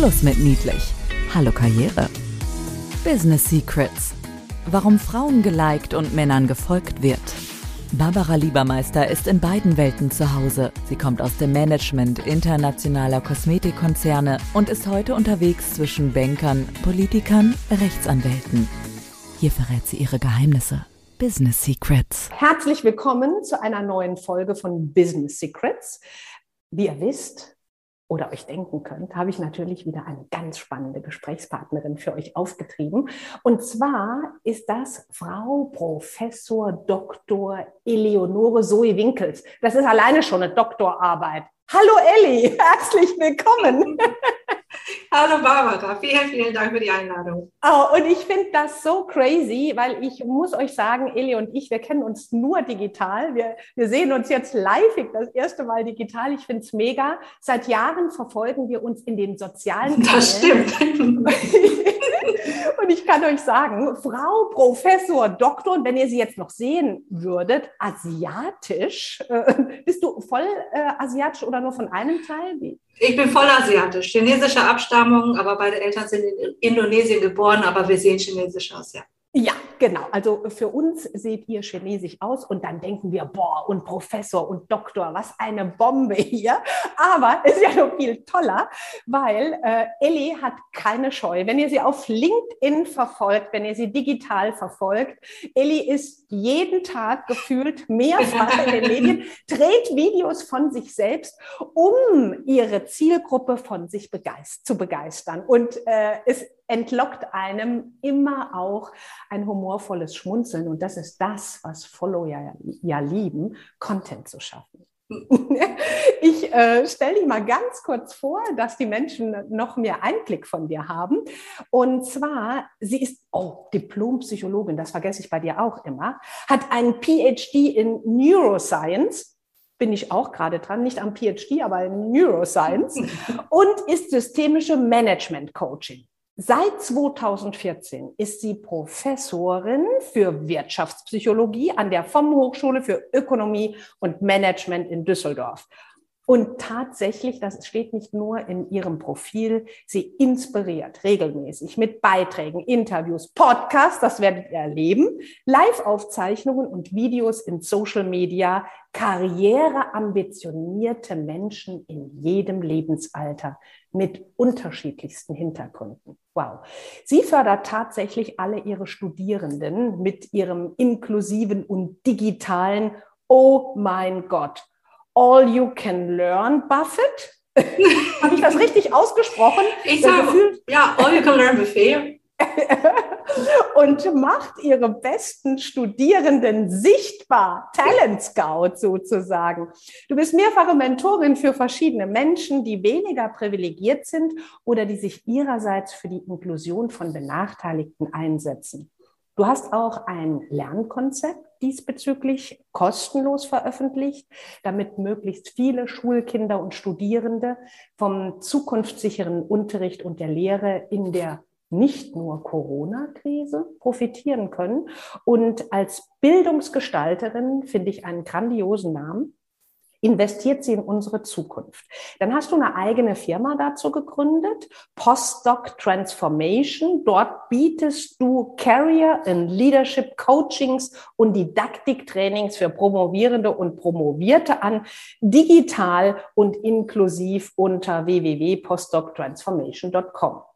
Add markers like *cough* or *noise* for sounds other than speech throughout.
Schluss mit niedlich. Hallo Karriere. Business Secrets. Warum Frauen geliked und Männern gefolgt wird. Barbara Liebermeister ist in beiden Welten zu Hause. Sie kommt aus dem Management internationaler Kosmetikkonzerne und ist heute unterwegs zwischen Bankern, Politikern, Rechtsanwälten. Hier verrät sie ihre Geheimnisse. Business Secrets. Herzlich willkommen zu einer neuen Folge von Business Secrets. Wie ihr wisst, oder euch denken könnt, habe ich natürlich wieder eine ganz spannende Gesprächspartnerin für euch aufgetrieben. Und zwar ist das Frau Professor Dr. Eleonore Zoe Winkels. Das ist alleine schon eine Doktorarbeit. Hallo Elli, *laughs* herzlich willkommen. Hallo Barbara, vielen, vielen Dank für die Einladung. Oh, und ich finde das so crazy, weil ich muss euch sagen, Eli und ich, wir kennen uns nur digital. Wir, wir sehen uns jetzt live das erste Mal digital. Ich finde es mega. Seit Jahren verfolgen wir uns in den sozialen Kanälen. Das stimmt. *laughs* Und ich kann euch sagen, Frau Professor Doktor, und wenn ihr sie jetzt noch sehen würdet, asiatisch, äh, bist du voll äh, asiatisch oder nur von einem Teil? Wie? Ich bin voll asiatisch, chinesischer Abstammung, aber beide Eltern sind in Indonesien geboren, aber wir sehen chinesisch aus, ja. Ja, genau. Also für uns seht ihr chinesisch aus und dann denken wir, boah, und Professor und Doktor, was eine Bombe hier. Aber ist ja noch viel toller, weil äh, Ellie hat keine Scheu. Wenn ihr sie auf LinkedIn verfolgt, wenn ihr sie digital verfolgt, Ellie ist jeden Tag gefühlt mehrfach in den Medien, *laughs* dreht Videos von sich selbst, um ihre Zielgruppe von sich begeist zu begeistern. Und äh, es entlockt einem immer auch ein humorvolles Schmunzeln. Und das ist das, was Follower ja, ja lieben, Content zu schaffen. *laughs* Ich äh, stelle dich mal ganz kurz vor, dass die Menschen noch mehr Einblick von dir haben. Und zwar, sie ist oh, Diplompsychologin, das vergesse ich bei dir auch immer, hat einen PhD in Neuroscience bin ich auch gerade dran, nicht am PhD, aber in Neuroscience *laughs* und ist systemische Management Coaching. Seit 2014 ist sie Professorin für Wirtschaftspsychologie an der FOM Hochschule für Ökonomie und Management in Düsseldorf. Und tatsächlich, das steht nicht nur in ihrem Profil, sie inspiriert regelmäßig mit Beiträgen, Interviews, Podcasts, das werdet ihr erleben, Live-Aufzeichnungen und Videos in Social Media, karriereambitionierte Menschen in jedem Lebensalter mit unterschiedlichsten Hintergründen. Wow. Sie fördert tatsächlich alle ihre Studierenden mit ihrem inklusiven und digitalen Oh mein Gott, All You Can Learn Buffett. *laughs* Habe ich das richtig ausgesprochen? Ich sage, ja, All You Can Learn Buffet. *laughs* und macht ihre besten Studierenden sichtbar, Talent Scout sozusagen. Du bist mehrfache Mentorin für verschiedene Menschen, die weniger privilegiert sind oder die sich ihrerseits für die Inklusion von Benachteiligten einsetzen. Du hast auch ein Lernkonzept diesbezüglich kostenlos veröffentlicht, damit möglichst viele Schulkinder und Studierende vom zukunftssicheren Unterricht und der Lehre in der nicht nur Corona-Krise profitieren können. Und als Bildungsgestalterin finde ich einen grandiosen Namen. Investiert sie in unsere Zukunft. Dann hast du eine eigene Firma dazu gegründet, Postdoc Transformation. Dort bietest du Career and Leadership Coachings und Didaktiktrainings für Promovierende und Promovierte an, digital und inklusiv unter www.postdoctransformation.com.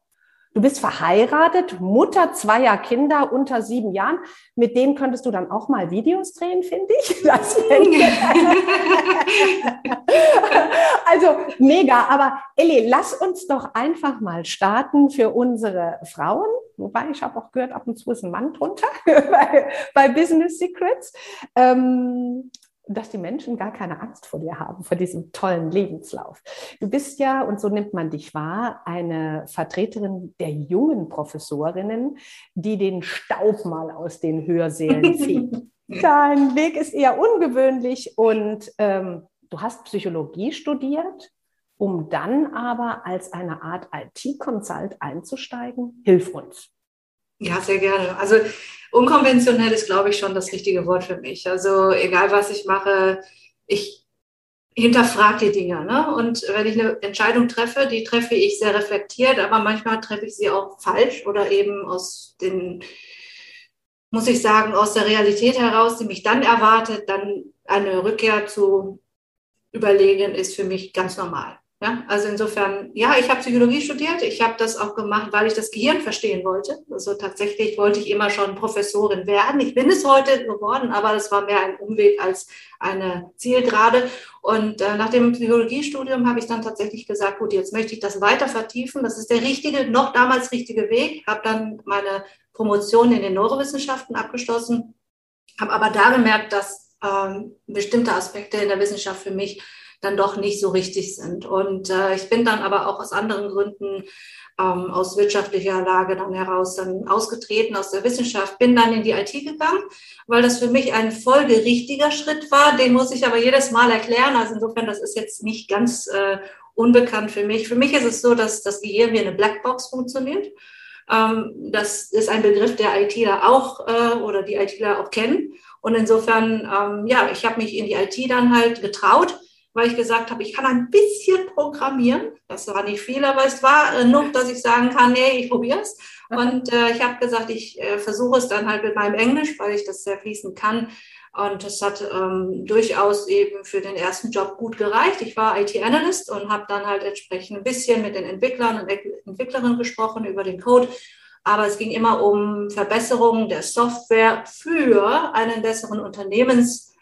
Du bist verheiratet, Mutter zweier Kinder unter sieben Jahren. Mit denen könntest du dann auch mal Videos drehen, finde ich. *laughs* *laughs* also mega. Aber Elli, lass uns doch einfach mal starten für unsere Frauen. Wobei ich habe auch gehört, ab und zu ist ein Mann drunter *laughs* bei, bei Business Secrets. Ähm, dass die Menschen gar keine Angst vor dir haben, vor diesem tollen Lebenslauf. Du bist ja, und so nimmt man dich wahr, eine Vertreterin der jungen Professorinnen, die den Staub mal aus den Hörsälen *laughs* ziehen. Dein Weg ist eher ungewöhnlich und ähm, du hast Psychologie studiert, um dann aber als eine Art IT-Consult einzusteigen. Hilf uns. Ja, sehr gerne. Also unkonventionell ist, glaube ich, schon das richtige Wort für mich. Also egal, was ich mache, ich hinterfrage die Dinge. Ne? Und wenn ich eine Entscheidung treffe, die treffe ich sehr reflektiert, aber manchmal treffe ich sie auch falsch oder eben aus den, muss ich sagen, aus der Realität heraus, die mich dann erwartet, dann eine Rückkehr zu überlegen, ist für mich ganz normal. Ja, also insofern, ja, ich habe Psychologie studiert. Ich habe das auch gemacht, weil ich das Gehirn verstehen wollte. Also tatsächlich wollte ich immer schon Professorin werden. Ich bin es heute geworden, aber das war mehr ein Umweg als eine Zielgerade. Und äh, nach dem Psychologiestudium habe ich dann tatsächlich gesagt, gut, jetzt möchte ich das weiter vertiefen. Das ist der richtige, noch damals richtige Weg. Habe dann meine Promotion in den Neurowissenschaften abgeschlossen, habe aber da gemerkt, dass ähm, bestimmte Aspekte in der Wissenschaft für mich dann doch nicht so richtig sind. Und äh, ich bin dann aber auch aus anderen Gründen ähm, aus wirtschaftlicher Lage dann heraus dann ausgetreten aus der Wissenschaft, bin dann in die IT gegangen, weil das für mich ein folgerichtiger Schritt war. Den muss ich aber jedes Mal erklären. Also insofern, das ist jetzt nicht ganz äh, unbekannt für mich. Für mich ist es so, dass das Gehirn wie eine Blackbox funktioniert. Ähm, das ist ein Begriff, der ITler auch äh, oder die ITler auch kennen. Und insofern, ähm, ja, ich habe mich in die IT dann halt getraut weil ich gesagt habe, ich kann ein bisschen programmieren. Das war nicht viel, aber es war genug, dass ich sagen kann, nee, ich probiere es. Und äh, ich habe gesagt, ich äh, versuche es dann halt mit meinem Englisch, weil ich das sehr fließend kann. Und das hat ähm, durchaus eben für den ersten Job gut gereicht. Ich war IT-Analyst und habe dann halt entsprechend ein bisschen mit den Entwicklern und Entwicklerinnen gesprochen über den Code. Aber es ging immer um Verbesserungen der Software für einen besseren Unternehmens-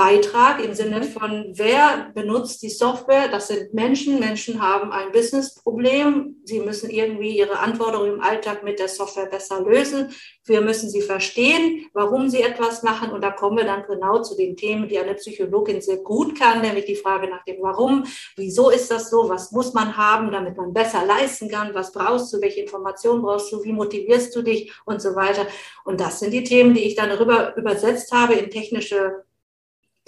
Beitrag im Sinne mhm. von, wer benutzt die Software? Das sind Menschen. Menschen haben ein Businessproblem. Sie müssen irgendwie ihre Anforderungen im Alltag mit der Software besser lösen. Wir müssen sie verstehen, warum sie etwas machen. Und da kommen wir dann genau zu den Themen, die eine Psychologin sehr gut kann, nämlich die Frage nach dem Warum. Wieso ist das so? Was muss man haben, damit man besser leisten kann? Was brauchst du? Welche Informationen brauchst du? Wie motivierst du dich? Und so weiter. Und das sind die Themen, die ich dann darüber übersetzt habe in technische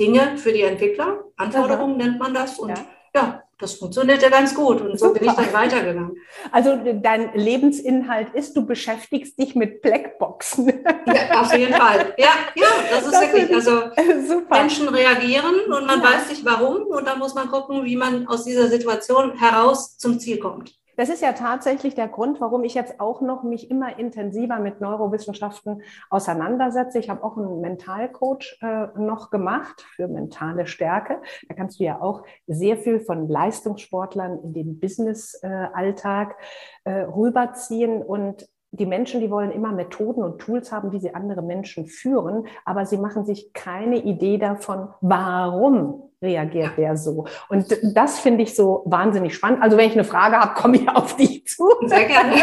Dinge für die Entwickler. Anforderungen Aha. nennt man das. Und ja, ja das funktioniert ja ganz gut. Und so Super. bin ich dann weitergegangen. Also dein Lebensinhalt ist, du beschäftigst dich mit Blackboxen. Ja, auf jeden Fall. Ja, ja, das ist das wirklich. Also Super. Menschen reagieren und man ja. weiß nicht warum. Und dann muss man gucken, wie man aus dieser Situation heraus zum Ziel kommt. Das ist ja tatsächlich der Grund, warum ich jetzt auch noch mich immer intensiver mit Neurowissenschaften auseinandersetze. Ich habe auch einen Mentalcoach äh, noch gemacht für mentale Stärke. Da kannst du ja auch sehr viel von Leistungssportlern in den Business-Alltag äh, rüberziehen und die Menschen, die wollen immer Methoden und Tools haben, wie sie andere Menschen führen, aber sie machen sich keine Idee davon, warum reagiert der so. Und das finde ich so wahnsinnig spannend. Also wenn ich eine Frage habe, komme ich auf dich zu. Sehr gerne.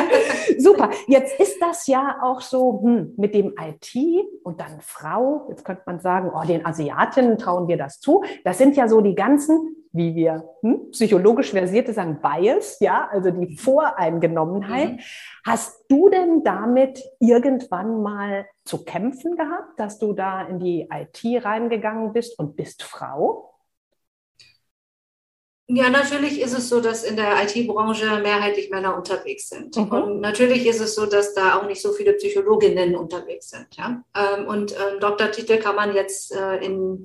*laughs* Super. Jetzt ist das ja auch so hm, mit dem IT und dann Frau. Jetzt könnte man sagen, oh, den Asiatinnen trauen wir das zu. Das sind ja so die ganzen wie wir hm, psychologisch versierte sagen, Bias, ja, also die Voreingenommenheit. Mhm. Hast du denn damit irgendwann mal zu kämpfen gehabt, dass du da in die IT reingegangen bist und bist Frau? Ja, natürlich ist es so, dass in der IT-Branche mehrheitlich Männer unterwegs sind. Mhm. Und natürlich ist es so, dass da auch nicht so viele Psychologinnen unterwegs sind. Ja? Ähm, und ähm, Doktortitel kann man jetzt äh, in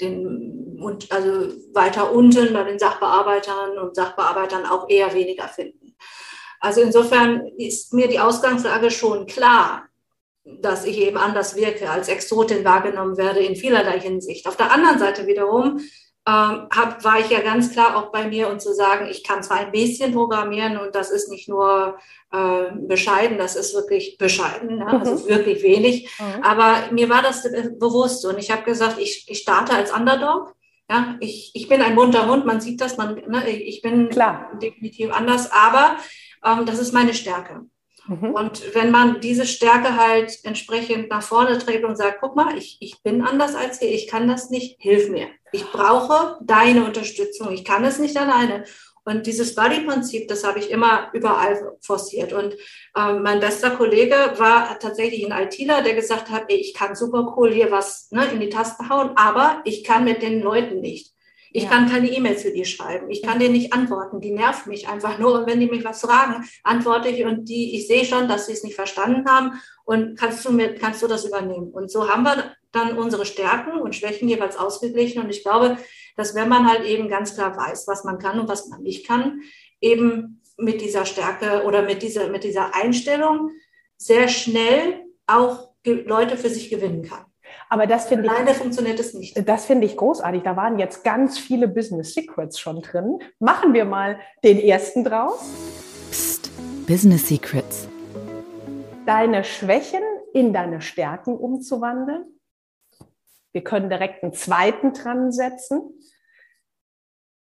den, und also weiter unten bei den Sachbearbeitern und Sachbearbeitern auch eher weniger finden. Also insofern ist mir die Ausgangslage schon klar, dass ich eben anders wirke, als Exotin wahrgenommen werde in vielerlei Hinsicht. Auf der anderen Seite wiederum ähm, hab, war ich ja ganz klar auch bei mir und zu sagen, ich kann zwar ein bisschen programmieren und das ist nicht nur äh, bescheiden, das ist wirklich bescheiden, ne? das ist mhm. wirklich wenig, mhm. aber mir war das bewusst und ich habe gesagt, ich, ich starte als Underdog. Ja, ich, ich bin ein bunter Hund, man sieht das, man, ne, ich bin klar. definitiv anders, aber ähm, das ist meine Stärke. Mhm. Und wenn man diese Stärke halt entsprechend nach vorne trägt und sagt, guck mal, ich, ich bin anders als ihr, ich kann das nicht, hilf mir. Ich brauche deine Unterstützung, ich kann es nicht alleine. Und dieses Buddy-Prinzip, das habe ich immer überall forciert. Und ähm, mein bester Kollege war tatsächlich ein ITler, der gesagt hat, ey, ich kann super cool hier was ne, in die Tasten hauen, aber ich kann mit den Leuten nicht. Ich ja. kann keine E-Mails für die schreiben. Ich kann denen nicht antworten. Die nervt mich einfach nur. Und wenn die mich was fragen, antworte ich und die, ich sehe schon, dass sie es nicht verstanden haben. Und kannst du mir, kannst du das übernehmen? Und so haben wir dann unsere Stärken und Schwächen jeweils ausgeglichen. Und ich glaube, dass wenn man halt eben ganz klar weiß, was man kann und was man nicht kann, eben mit dieser Stärke oder mit dieser, mit dieser Einstellung sehr schnell auch Leute für sich gewinnen kann. Aber das finde ich. Alleine funktioniert es nicht. Das finde ich großartig. Da waren jetzt ganz viele Business Secrets schon drin. Machen wir mal den ersten draus. Psst, Business Secrets. Deine Schwächen in deine Stärken umzuwandeln. Wir können direkt einen zweiten dran setzen.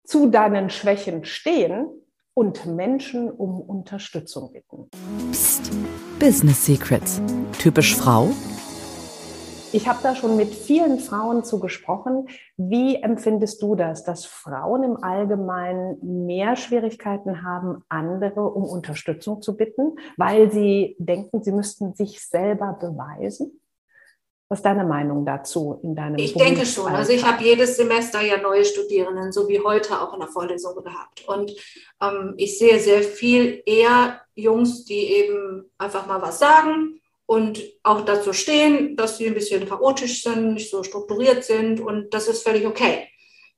Zu deinen Schwächen stehen und Menschen um Unterstützung bitten. Psst. Business Secrets. Typisch Frau? Ich habe da schon mit vielen Frauen zu gesprochen. Wie empfindest du das, dass Frauen im Allgemeinen mehr Schwierigkeiten haben, andere um Unterstützung zu bitten, weil sie denken, sie müssten sich selber beweisen? Was ist deine Meinung dazu in deinem Ich denke schon. Also ich habe jedes Semester ja neue Studierenden, so wie heute auch in der Vorlesung gehabt. Und ähm, ich sehe sehr viel eher Jungs, die eben einfach mal was sagen und auch dazu stehen, dass sie ein bisschen chaotisch sind, nicht so strukturiert sind und das ist völlig okay.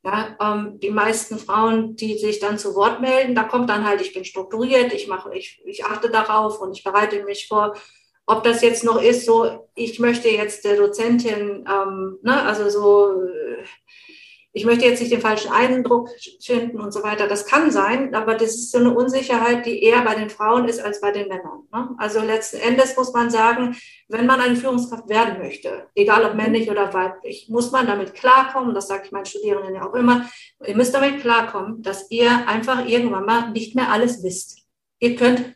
Ja, ähm, die meisten Frauen, die sich dann zu Wort melden, da kommt dann halt, ich bin strukturiert, ich mache, ich, ich achte darauf und ich bereite mich vor. Ob das jetzt noch ist, so, ich möchte jetzt der Dozentin, ähm, ne, also so, ich möchte jetzt nicht den falschen Eindruck finden und so weiter. Das kann sein, aber das ist so eine Unsicherheit, die eher bei den Frauen ist als bei den Männern. Ne? Also letzten Endes muss man sagen, wenn man eine Führungskraft werden möchte, egal ob männlich oder weiblich, muss man damit klarkommen, das sage ich meinen Studierenden ja auch immer, ihr müsst damit klarkommen, dass ihr einfach irgendwann mal nicht mehr alles wisst. Ihr könnt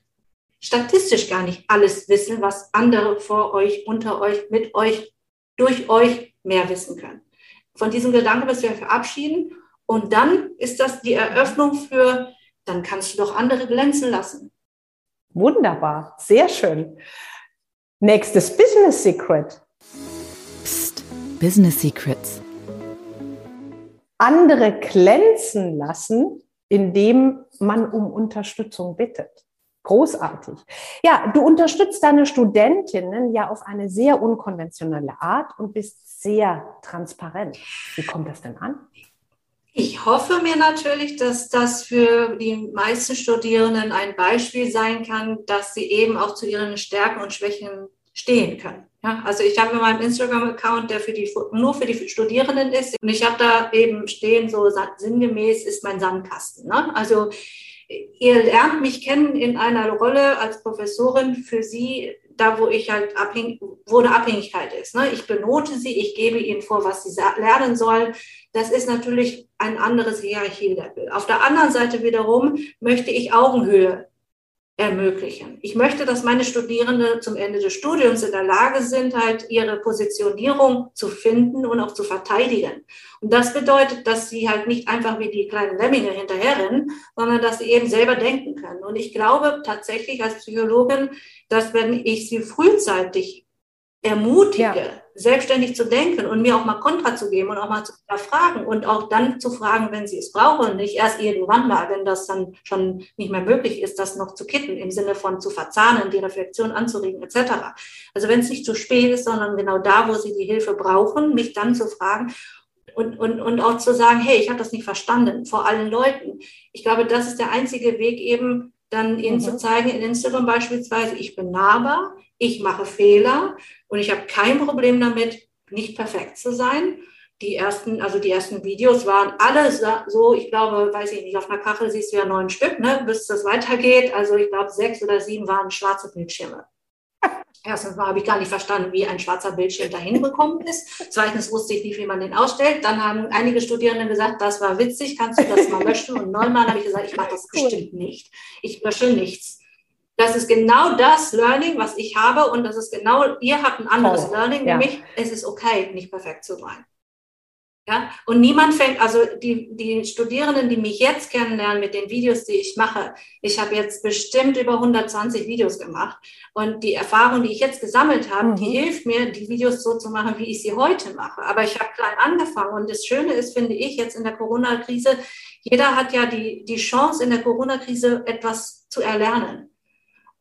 statistisch gar nicht alles wissen, was andere vor euch, unter euch, mit euch, durch euch mehr wissen können von diesem Gedanken müssen wir verabschieden. Und dann ist das die Eröffnung für, dann kannst du doch andere glänzen lassen. Wunderbar, sehr schön. Nächstes Business Secret. Psst, Business Secrets. Andere glänzen lassen, indem man um Unterstützung bittet. Großartig. Ja, du unterstützt deine Studentinnen ja auf eine sehr unkonventionelle Art und bist sehr transparent. Wie kommt das denn an? Ich hoffe mir natürlich, dass das für die meisten Studierenden ein Beispiel sein kann, dass sie eben auch zu ihren Stärken und Schwächen stehen können. Ja, also ich habe meinen Instagram-Account, der für die, nur für die Studierenden ist. Und ich habe da eben stehen, so sinngemäß ist mein Sandkasten. Ne? Also ihr lernt mich kennen in einer Rolle als Professorin für Sie, da wo ich halt abhängig, wo eine Abhängigkeit ist. Ne? Ich benote Sie, ich gebe Ihnen vor, was Sie lernen sollen. Das ist natürlich ein anderes Hierarchielevel. Auf der anderen Seite wiederum möchte ich Augenhöhe ermöglichen. Ich möchte, dass meine Studierenden zum Ende des Studiums in der Lage sind, halt ihre Positionierung zu finden und auch zu verteidigen. Und das bedeutet, dass sie halt nicht einfach wie die kleinen Lemminge hinterherrennen, sondern dass sie eben selber denken können. Und ich glaube tatsächlich als Psychologin, dass wenn ich sie frühzeitig ermutige, ja. Selbstständig zu denken und mir auch mal Kontra zu geben und auch mal zu fragen und auch dann zu fragen, wenn sie es brauchen nicht erst irgendwann mal, wenn das dann schon nicht mehr möglich ist, das noch zu kitten, im Sinne von zu verzahnen, die Reflexion anzuregen, etc. Also wenn es nicht zu spät ist, sondern genau da, wo sie die Hilfe brauchen, mich dann zu fragen und, und, und auch zu sagen, hey, ich habe das nicht verstanden, vor allen Leuten. Ich glaube, das ist der einzige Weg eben, dann ihnen mhm. zu zeigen, in Instagram beispielsweise, ich bin nahbar, ich mache Fehler und ich habe kein Problem damit, nicht perfekt zu sein. Die ersten, also die ersten Videos waren alle so, ich glaube, weiß ich nicht, auf einer Kachel siehst du ja neun Stück, ne, bis das weitergeht. Also ich glaube, sechs oder sieben waren schwarze Bildschirme. *laughs* Erstens mal habe ich gar nicht verstanden, wie ein schwarzer Bildschirm dahin gekommen ist. Zweitens wusste ich nicht, wie man den ausstellt. Dann haben einige Studierende gesagt, das war witzig, kannst du das mal *laughs* löschen? Und neunmal habe ich gesagt, ich mache das bestimmt nicht. Ich lösche nichts. Das ist genau das Learning, was ich habe. Und das ist genau, ihr habt ein anderes oh, Learning, ja. nämlich es ist okay, nicht perfekt zu sein. Ja? Und niemand fängt, also die, die Studierenden, die mich jetzt kennenlernen mit den Videos, die ich mache, ich habe jetzt bestimmt über 120 Videos gemacht. Und die Erfahrung, die ich jetzt gesammelt habe, mhm. die hilft mir, die Videos so zu machen, wie ich sie heute mache. Aber ich habe klein angefangen. Und das Schöne ist, finde ich, jetzt in der Corona-Krise, jeder hat ja die, die Chance, in der Corona-Krise etwas zu erlernen.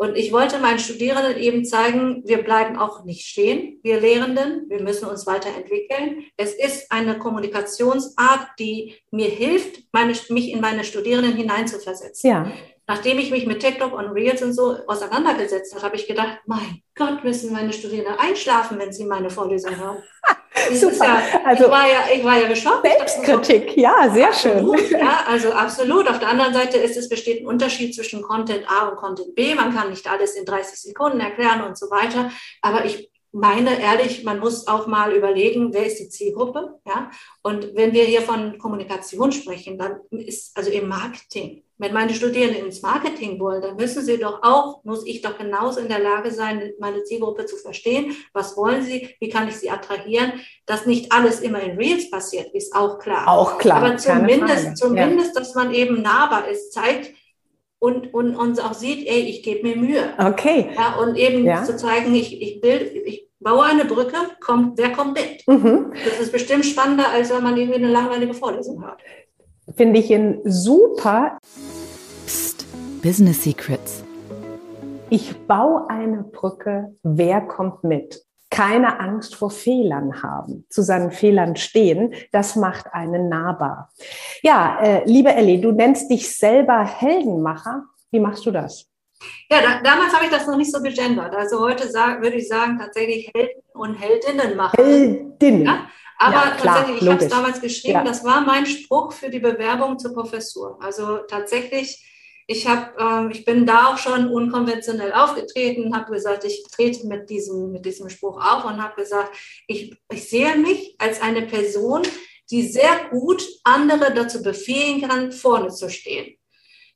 Und ich wollte meinen Studierenden eben zeigen, wir bleiben auch nicht stehen, wir Lehrenden, wir müssen uns weiterentwickeln. Es ist eine Kommunikationsart, die mir hilft, meine, mich in meine Studierenden hineinzuversetzen. Ja. Nachdem ich mich mit TikTok und Reels und so auseinandergesetzt habe, habe ich gedacht, mein Gott, müssen meine Studierenden einschlafen, wenn sie meine Vorlesung hören. *laughs* Super. Ja, also, ich, war ja, ich war ja geschockt. Selbstkritik, ja, sehr absolut, schön. Ja, also absolut. Auf der anderen Seite ist es besteht ein Unterschied zwischen Content A und Content B. Man kann nicht alles in 30 Sekunden erklären und so weiter. Aber ich meine ehrlich, man muss auch mal überlegen, wer ist die Zielgruppe, ja? Und wenn wir hier von Kommunikation sprechen, dann ist also im Marketing wenn meine Studierenden ins Marketing wollen, dann müssen sie doch auch, muss ich doch genauso in der Lage sein, meine Zielgruppe zu verstehen. Was wollen sie? Wie kann ich sie attrahieren? Dass nicht alles immer in Reels passiert, ist auch klar. Auch klar. Aber zumindest, zumindest, ja. dass man eben nahbar ist, zeigt und, und uns auch sieht, ey, ich gebe mir Mühe. Okay. Ja, und eben ja. zu zeigen, ich, ich bild, ich baue eine Brücke, kommt, wer kommt mit? Mhm. Das ist bestimmt spannender, als wenn man irgendwie eine langweilige Vorlesung hat. Finde ich ihn super. Psst, Business Secrets. Ich baue eine Brücke, wer kommt mit? Keine Angst vor Fehlern haben, zu seinen Fehlern stehen, das macht einen nahbar. Ja, äh, liebe Ellie, du nennst dich selber Heldenmacher. Wie machst du das? Ja, da, damals habe ich das noch nicht so gegendert. Also heute sag, würde ich sagen, tatsächlich Helden und Heldinnen machen. Heldinnen. Ja? Aber ja, klar, tatsächlich, ich habe es damals geschrieben, ja. das war mein Spruch für die Bewerbung zur Professur. Also tatsächlich, ich, hab, ähm, ich bin da auch schon unkonventionell aufgetreten, habe gesagt, ich trete mit diesem, mit diesem Spruch auf und habe gesagt, ich, ich sehe mich als eine Person, die sehr gut andere dazu befähigen kann, vorne zu stehen.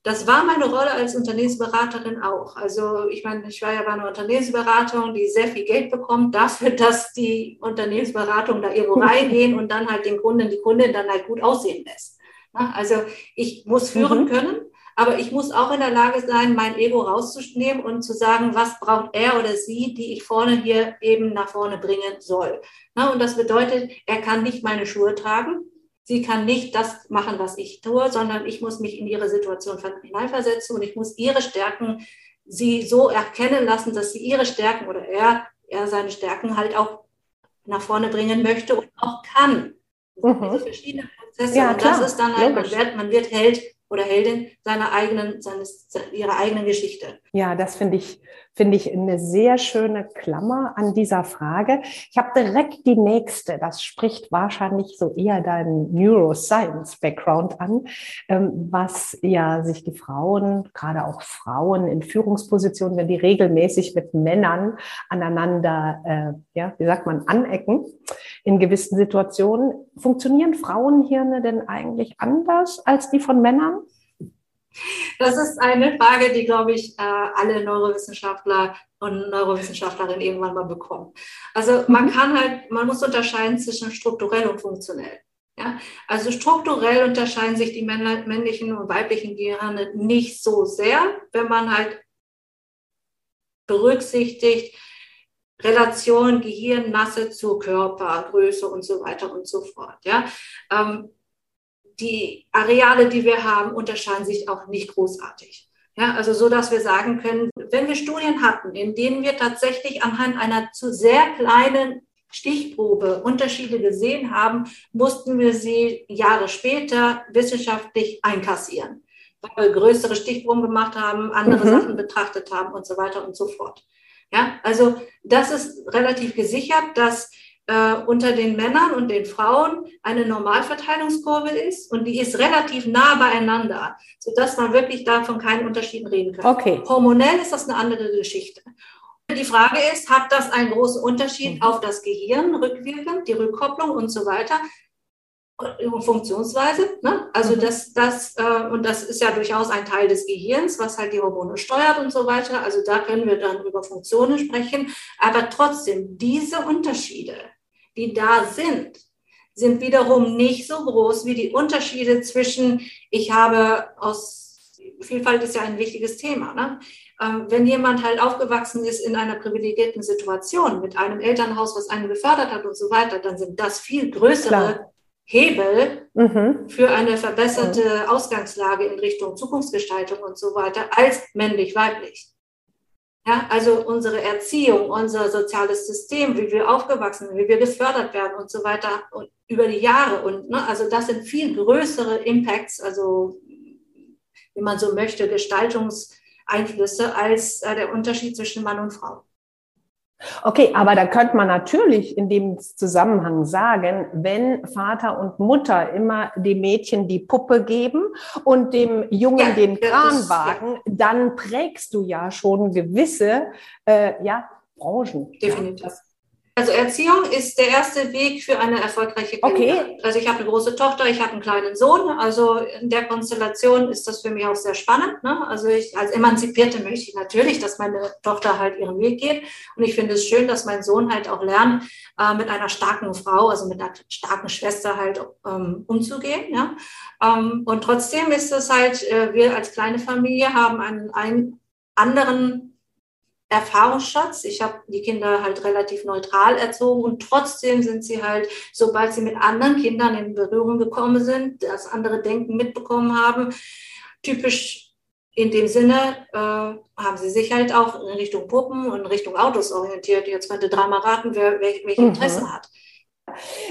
Das war meine Rolle als Unternehmensberaterin auch. Also ich meine, ich war ja bei einer Unternehmensberatung, die sehr viel Geld bekommt dafür, *laughs* dass die Unternehmensberatung da irgendwo *laughs* reingehen und dann halt den Kunden, die Kundin dann halt gut aussehen lässt. Also ich muss führen mhm. können, aber ich muss auch in der Lage sein, mein Ego rauszunehmen und zu sagen, was braucht er oder sie, die ich vorne hier eben nach vorne bringen soll. Und das bedeutet, er kann nicht meine Schuhe tragen, Sie kann nicht das machen, was ich tue, sondern ich muss mich in ihre Situation hineinversetzen und ich muss ihre Stärken sie so erkennen lassen, dass sie ihre Stärken oder er, er seine Stärken halt auch nach vorne bringen möchte und auch kann. Mhm. Diese verschiedenen Prozesse. Ja, und das ist dann halt, man wird, man wird Held oder Heldin seiner eigenen, seines, ihrer eigenen Geschichte. Ja, das finde ich, finde ich eine sehr schöne Klammer an dieser Frage. Ich habe direkt die nächste. Das spricht wahrscheinlich so eher deinen Neuroscience-Background an, ähm, was ja sich die Frauen, gerade auch Frauen in Führungspositionen, wenn die regelmäßig mit Männern aneinander, äh, ja, wie sagt man, anecken in gewissen Situationen. Funktionieren Frauenhirne denn eigentlich anders als die von Männern? Das ist eine Frage, die, glaube ich, äh, alle Neurowissenschaftler und Neurowissenschaftlerinnen irgendwann mal bekommen. Also man mhm. kann halt, man muss unterscheiden zwischen strukturell und funktionell. Ja, also strukturell unterscheiden sich die männlichen und weiblichen Gehirne nicht so sehr, wenn man halt berücksichtigt, Relation Gehirnmasse zu Körpergröße und so weiter und so fort. Ja, ähm, die Areale, die wir haben, unterscheiden sich auch nicht großartig. Ja, also so, dass wir sagen können, wenn wir Studien hatten, in denen wir tatsächlich anhand einer zu sehr kleinen Stichprobe Unterschiede gesehen haben, mussten wir sie Jahre später wissenschaftlich einkassieren, weil wir größere Stichproben gemacht haben, andere mhm. Sachen betrachtet haben und so weiter und so fort. Ja, also das ist relativ gesichert, dass äh, unter den Männern und den Frauen eine Normalverteilungskurve ist und die ist relativ nah beieinander, sodass man wirklich davon keinen Unterschieden reden kann. Okay. Hormonell ist das eine andere Geschichte. Die Frage ist, hat das einen großen Unterschied mhm. auf das Gehirn rückwirkend, die Rückkopplung und so weiter? Funktionsweise. Ne? Also mhm. das, das, äh, und das ist ja durchaus ein Teil des Gehirns, was halt die Hormone steuert und so weiter. Also da können wir dann über Funktionen sprechen. Aber trotzdem, diese Unterschiede, die da sind, sind wiederum nicht so groß wie die Unterschiede zwischen, ich habe aus, Vielfalt ist ja ein wichtiges Thema, ne? Ähm, wenn jemand halt aufgewachsen ist in einer privilegierten Situation mit einem Elternhaus, was einen gefördert hat und so weiter, dann sind das viel größere Klar. Hebel mhm. für eine verbesserte mhm. Ausgangslage in Richtung Zukunftsgestaltung und so weiter als männlich-weiblich. Ja, also unsere Erziehung, unser soziales System, wie wir aufgewachsen sind, wie wir gefördert werden und so weiter und über die Jahre. Und ne, also das sind viel größere Impacts, also wie man so möchte, Gestaltungseinflüsse als äh, der Unterschied zwischen Mann und Frau. Okay, aber da könnte man natürlich in dem Zusammenhang sagen, wenn Vater und Mutter immer dem Mädchen die Puppe geben und dem Jungen ja, den Kranwagen, dann prägst du ja schon gewisse äh, ja, Branchen. Definitiv. Ja, also Erziehung ist der erste Weg für eine erfolgreiche Karriere. Okay. Also ich habe eine große Tochter, ich habe einen kleinen Sohn. Also in der Konstellation ist das für mich auch sehr spannend. Ne? Also ich als Emanzipierte möchte ich natürlich, dass meine Tochter halt ihren Weg geht. Und ich finde es schön, dass mein Sohn halt auch lernt, äh, mit einer starken Frau, also mit einer starken Schwester halt ähm, umzugehen. Ja? Ähm, und trotzdem ist es halt, äh, wir als kleine Familie haben einen, einen anderen Erfahrungsschatz. Ich habe die Kinder halt relativ neutral erzogen und trotzdem sind sie halt, sobald sie mit anderen Kindern in Berührung gekommen sind, das andere Denken mitbekommen haben, typisch in dem Sinne äh, haben sie sich halt auch in Richtung Puppen und in Richtung Autos orientiert. Jetzt könnte dreimal raten, wer welche. Interessen mhm. hat.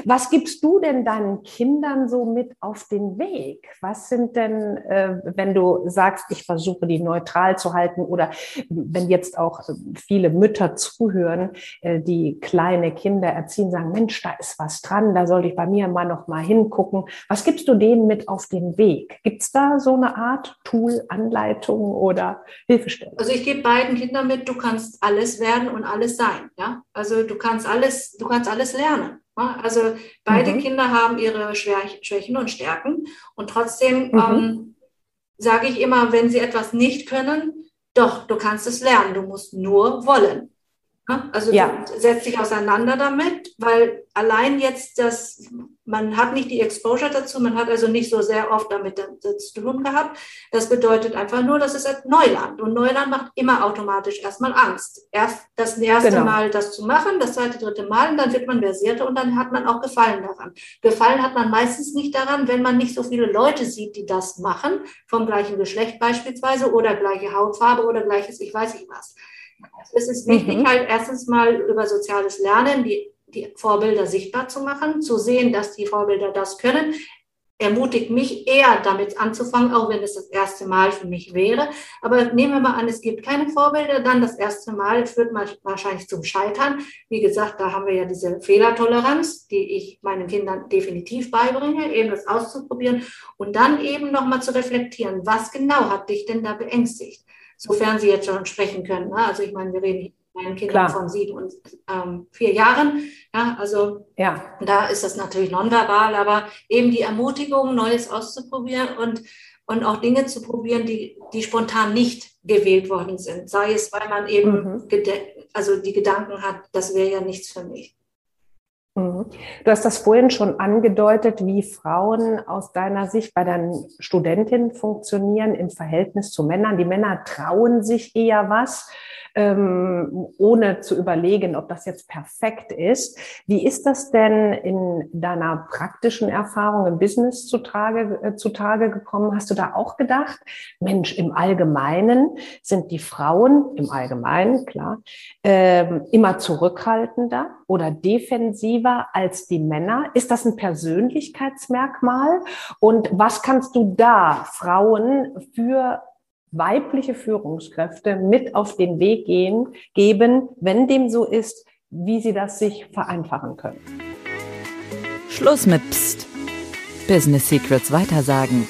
Was gibst du denn deinen Kindern so mit auf den Weg? Was sind denn, äh, wenn du sagst, ich versuche die neutral zu halten oder wenn jetzt auch viele Mütter zuhören, äh, die kleine Kinder erziehen, sagen, Mensch, da ist was dran, da soll ich bei mir mal noch mal hingucken. Was gibst du denen mit auf den Weg? Gibt es da so eine Art Tool, Anleitung oder Hilfestellung? Also ich gebe beiden Kindern mit, du kannst alles werden und alles sein. Ja? Also du kannst alles, du kannst alles lernen. Also beide mhm. Kinder haben ihre Schwächen und Stärken und trotzdem mhm. ähm, sage ich immer, wenn sie etwas nicht können, doch, du kannst es lernen, du musst nur wollen. Also ja. setzt sich auseinander damit, weil allein jetzt das, man hat nicht die Exposure dazu, man hat also nicht so sehr oft damit zu tun gehabt. Das bedeutet einfach nur, das ist Neuland und Neuland macht immer automatisch erstmal Angst. Erst das erste genau. Mal das zu machen, das zweite, dritte Mal und dann wird man versierter und dann hat man auch Gefallen daran. Gefallen hat man meistens nicht daran, wenn man nicht so viele Leute sieht, die das machen, vom gleichen Geschlecht beispielsweise oder gleiche Hautfarbe oder gleiches, ich weiß nicht was. Es ist wichtig, mhm. halt erstens mal über soziales Lernen die, die Vorbilder sichtbar zu machen, zu sehen, dass die Vorbilder das können. Ermutigt mich eher damit anzufangen, auch wenn es das erste Mal für mich wäre. Aber nehmen wir mal an, es gibt keine Vorbilder, dann das erste Mal führt man wahrscheinlich zum Scheitern. Wie gesagt, da haben wir ja diese Fehlertoleranz, die ich meinen Kindern definitiv beibringe, eben das auszuprobieren und dann eben nochmal zu reflektieren, was genau hat dich denn da beängstigt? Sofern sie jetzt schon sprechen können. Ne? Also ich meine, wir reden mit meinen Kindern Klar. von sieben und ähm, vier Jahren. Ja, also ja. da ist das natürlich nonverbal, aber eben die Ermutigung, Neues auszuprobieren und, und auch Dinge zu probieren, die, die spontan nicht gewählt worden sind. Sei es, weil man eben mhm. also die Gedanken hat, das wäre ja nichts für mich. Mhm. Du hast das vorhin schon angedeutet, wie Frauen aus deiner Sicht bei deinen Studentinnen funktionieren im Verhältnis zu Männern. Die Männer trauen sich eher was ähm, ohne zu überlegen, ob das jetzt perfekt ist. Wie ist das denn in deiner praktischen Erfahrung im Business zutage, äh, zutage gekommen? Hast du da auch gedacht, Mensch, im Allgemeinen sind die Frauen, im Allgemeinen, klar, ähm, immer zurückhaltender oder defensiver als die Männer? Ist das ein Persönlichkeitsmerkmal? Und was kannst du da Frauen für weibliche Führungskräfte mit auf den Weg gehen, geben, wenn dem so ist, wie sie das sich vereinfachen können. Schluss mit Psst. Business Secrets weitersagen.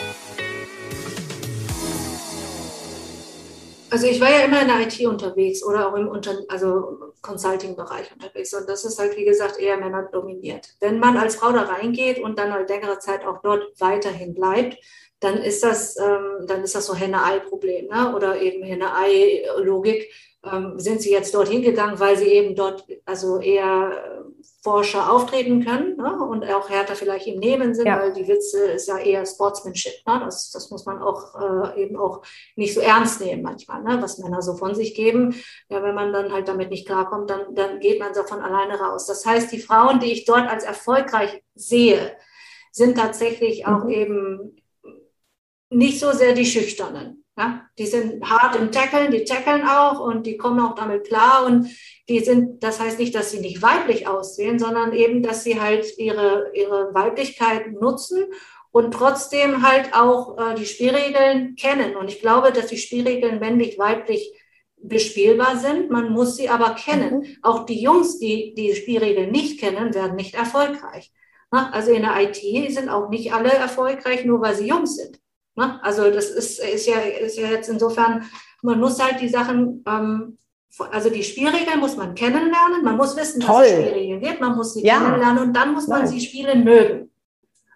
Also ich war ja immer in der IT unterwegs oder auch im Unter also Consulting-Bereich unterwegs. Und das ist halt, wie gesagt, eher Männer dominiert. Wenn man als Frau da reingeht und dann halt längere Zeit auch dort weiterhin bleibt, dann ist das, ähm, dann ist das so Henne-Ei-Problem ne? oder eben Henne-Ei-Logik. Ähm, sind sie jetzt dorthin gegangen, weil sie eben dort also eher äh, Forscher auftreten können ne? und auch härter vielleicht im Nehmen sind, ja. weil die Witze ist ja eher Sportsmanship. Ne? Das, das muss man auch äh, eben auch nicht so ernst nehmen manchmal, ne? was Männer so von sich geben. Ja, wenn man dann halt damit nicht klarkommt, dann, dann geht man so von alleine raus. Das heißt, die Frauen, die ich dort als erfolgreich sehe, sind tatsächlich auch mhm. eben nicht so sehr die Schüchternen. Ja? Die sind hart im Tackeln, die tackeln auch und die kommen auch damit klar und die sind, das heißt nicht, dass sie nicht weiblich aussehen, sondern eben, dass sie halt ihre, ihre Weiblichkeit nutzen und trotzdem halt auch äh, die Spielregeln kennen. Und ich glaube, dass die Spielregeln männlich-weiblich bespielbar sind. Man muss sie aber kennen. Mhm. Auch die Jungs, die die Spielregeln nicht kennen, werden nicht erfolgreich. Also in der IT sind auch nicht alle erfolgreich, nur weil sie Jungs sind. Also das ist, ist, ja, ist ja jetzt insofern, man muss halt die Sachen, ähm, also die Spielregeln muss man kennenlernen, man muss wissen, Toll. was es Spielregeln gibt, man muss sie ja. kennenlernen und dann muss man Nein. sie spielen mögen.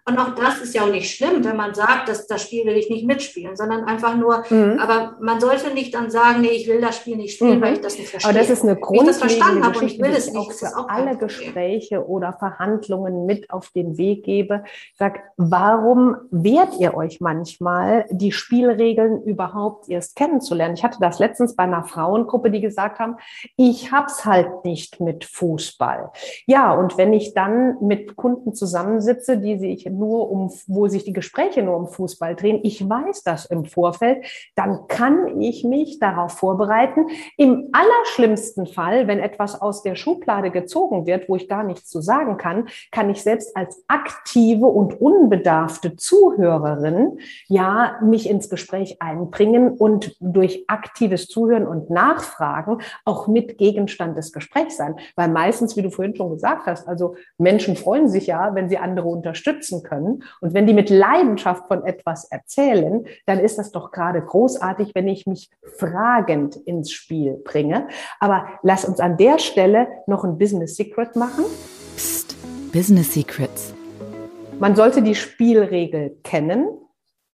Und auch das ist ja auch nicht schlimm, wenn man sagt, dass das Spiel will ich nicht mitspielen, sondern einfach nur, mhm. aber man sollte nicht dann sagen, nee, ich will das Spiel nicht spielen, mhm. weil ich das nicht verstehe. Aber das ist eine grundlegende Geschichte, ich will es nicht, auch für auch alle Gespräche oder Verhandlungen mit auf den Weg gebe. Ich sag, warum wehrt ihr euch manchmal, die Spielregeln überhaupt erst kennenzulernen? Ich hatte das letztens bei einer Frauengruppe, die gesagt haben, ich hab's halt nicht mit Fußball. Ja, und wenn ich dann mit Kunden zusammensitze, die sich nur um, wo sich die Gespräche nur um Fußball drehen, ich weiß das im Vorfeld, dann kann ich mich darauf vorbereiten. Im allerschlimmsten Fall, wenn etwas aus der Schublade gezogen wird, wo ich gar nichts zu sagen kann, kann ich selbst als aktive und unbedarfte Zuhörerin ja mich ins Gespräch einbringen und durch aktives Zuhören und Nachfragen auch mit Gegenstand des Gesprächs sein. Weil meistens, wie du vorhin schon gesagt hast, also Menschen freuen sich ja, wenn sie andere unterstützen können. Und wenn die mit Leidenschaft von etwas erzählen, dann ist das doch gerade großartig, wenn ich mich fragend ins Spiel bringe. Aber lass uns an der Stelle noch ein Business Secret machen. Psst, Business Secrets. Man sollte die Spielregel kennen.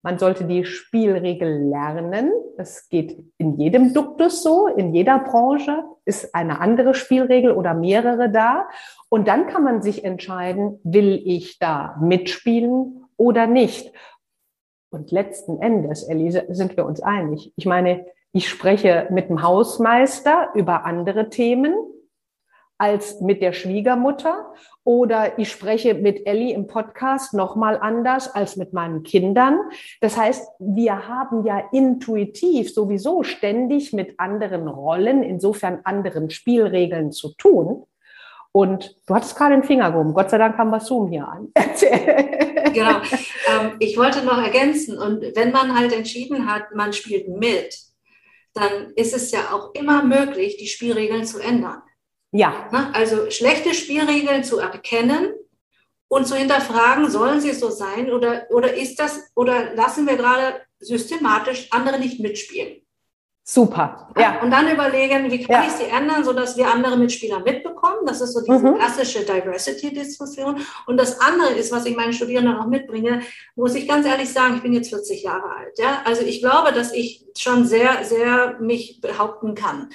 Man sollte die Spielregel lernen. Das geht in jedem Duktus so, in jeder Branche ist eine andere Spielregel oder mehrere da. Und dann kann man sich entscheiden, will ich da mitspielen oder nicht. Und letzten Endes, Elise, sind wir uns einig. Ich meine, ich spreche mit dem Hausmeister über andere Themen als mit der Schwiegermutter oder ich spreche mit Ellie im Podcast nochmal anders als mit meinen Kindern. Das heißt, wir haben ja intuitiv sowieso ständig mit anderen Rollen, insofern anderen Spielregeln zu tun. Und du hattest gerade den Finger gehoben. Gott sei Dank haben wir Zoom hier an. *laughs* genau. Ähm, ich wollte noch ergänzen. Und wenn man halt entschieden hat, man spielt mit, dann ist es ja auch immer möglich, die Spielregeln zu ändern. Ja. Ne? Also schlechte Spielregeln zu erkennen und zu hinterfragen, sollen sie so sein oder, oder ist das, oder lassen wir gerade systematisch andere nicht mitspielen? Super. Ja. Und dann überlegen, wie kann ja. ich sie ändern, sodass wir andere Mitspieler mitbekommen. Das ist so diese mhm. klassische Diversity-Diskussion. Und das andere ist, was ich meinen Studierenden auch mitbringe, muss ich ganz ehrlich sagen, ich bin jetzt 40 Jahre alt. Ja? Also ich glaube, dass ich schon sehr, sehr mich behaupten kann.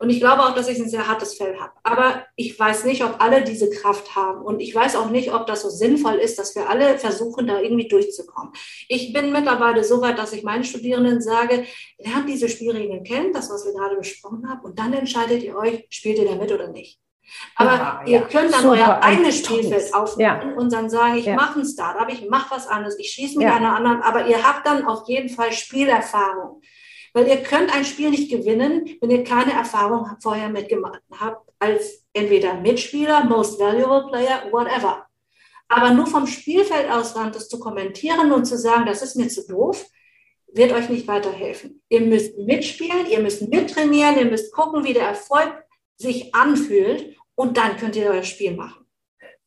Und ich glaube auch, dass ich ein sehr hartes Fell habe. Aber ich weiß nicht, ob alle diese Kraft haben. Und ich weiß auch nicht, ob das so sinnvoll ist, dass wir alle versuchen, da irgendwie durchzukommen. Ich bin mittlerweile so weit, dass ich meinen Studierenden sage, lernt diese Spielregeln kennen, das, was wir gerade besprochen haben, und dann entscheidet ihr euch, spielt ihr da mit oder nicht. Aber ja, ihr könnt dann Super, euer eigenes Spielfeld aufmachen ja. und dann sagen, ich ja. mache ein Startup, ich mache was anderes, ich schließe mich ja. einer anderen, aber ihr habt dann auf jeden Fall Spielerfahrung. Weil ihr könnt ein Spiel nicht gewinnen, wenn ihr keine Erfahrung vorher mitgemacht habt, als entweder Mitspieler, Most Valuable Player, whatever. Aber nur vom Spielfeld aus das zu kommentieren und zu sagen, das ist mir zu doof, wird euch nicht weiterhelfen. Ihr müsst mitspielen, ihr müsst mittrainieren, ihr müsst gucken, wie der Erfolg sich anfühlt und dann könnt ihr euer Spiel machen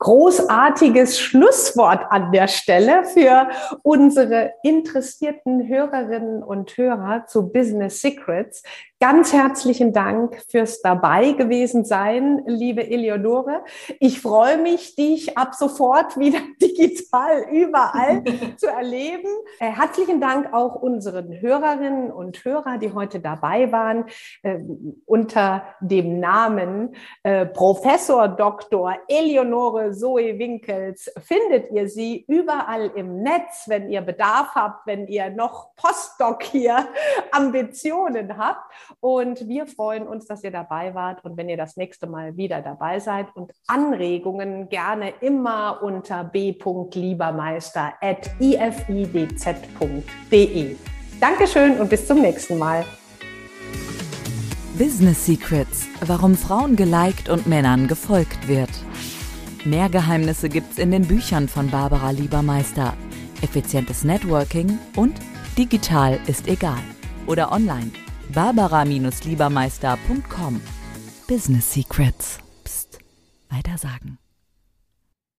großartiges Schlusswort an der Stelle für unsere interessierten Hörerinnen und Hörer zu Business Secrets. Ganz herzlichen Dank fürs dabei gewesen sein, liebe Eleonore. Ich freue mich, dich ab sofort wieder *laughs* digital überall *laughs* zu erleben. Äh, herzlichen Dank auch unseren Hörerinnen und Hörer, die heute dabei waren, äh, unter dem Namen äh, Professor Dr. Eleonore Zoe Winkels findet ihr sie überall im Netz, wenn ihr Bedarf habt, wenn ihr noch Postdoc hier *laughs* Ambitionen habt. Und wir freuen uns, dass ihr dabei wart und wenn ihr das nächste Mal wieder dabei seid und Anregungen gerne immer unter b.liebermeister.ifidz.de. Dankeschön und bis zum nächsten Mal. Business Secrets, warum Frauen geliked und Männern gefolgt wird. Mehr Geheimnisse gibt's in den Büchern von Barbara Liebermeister. Effizientes Networking und digital ist egal. Oder online. Barbara-Liebermeister.com. Business Secrets. Psst. Weiter sagen.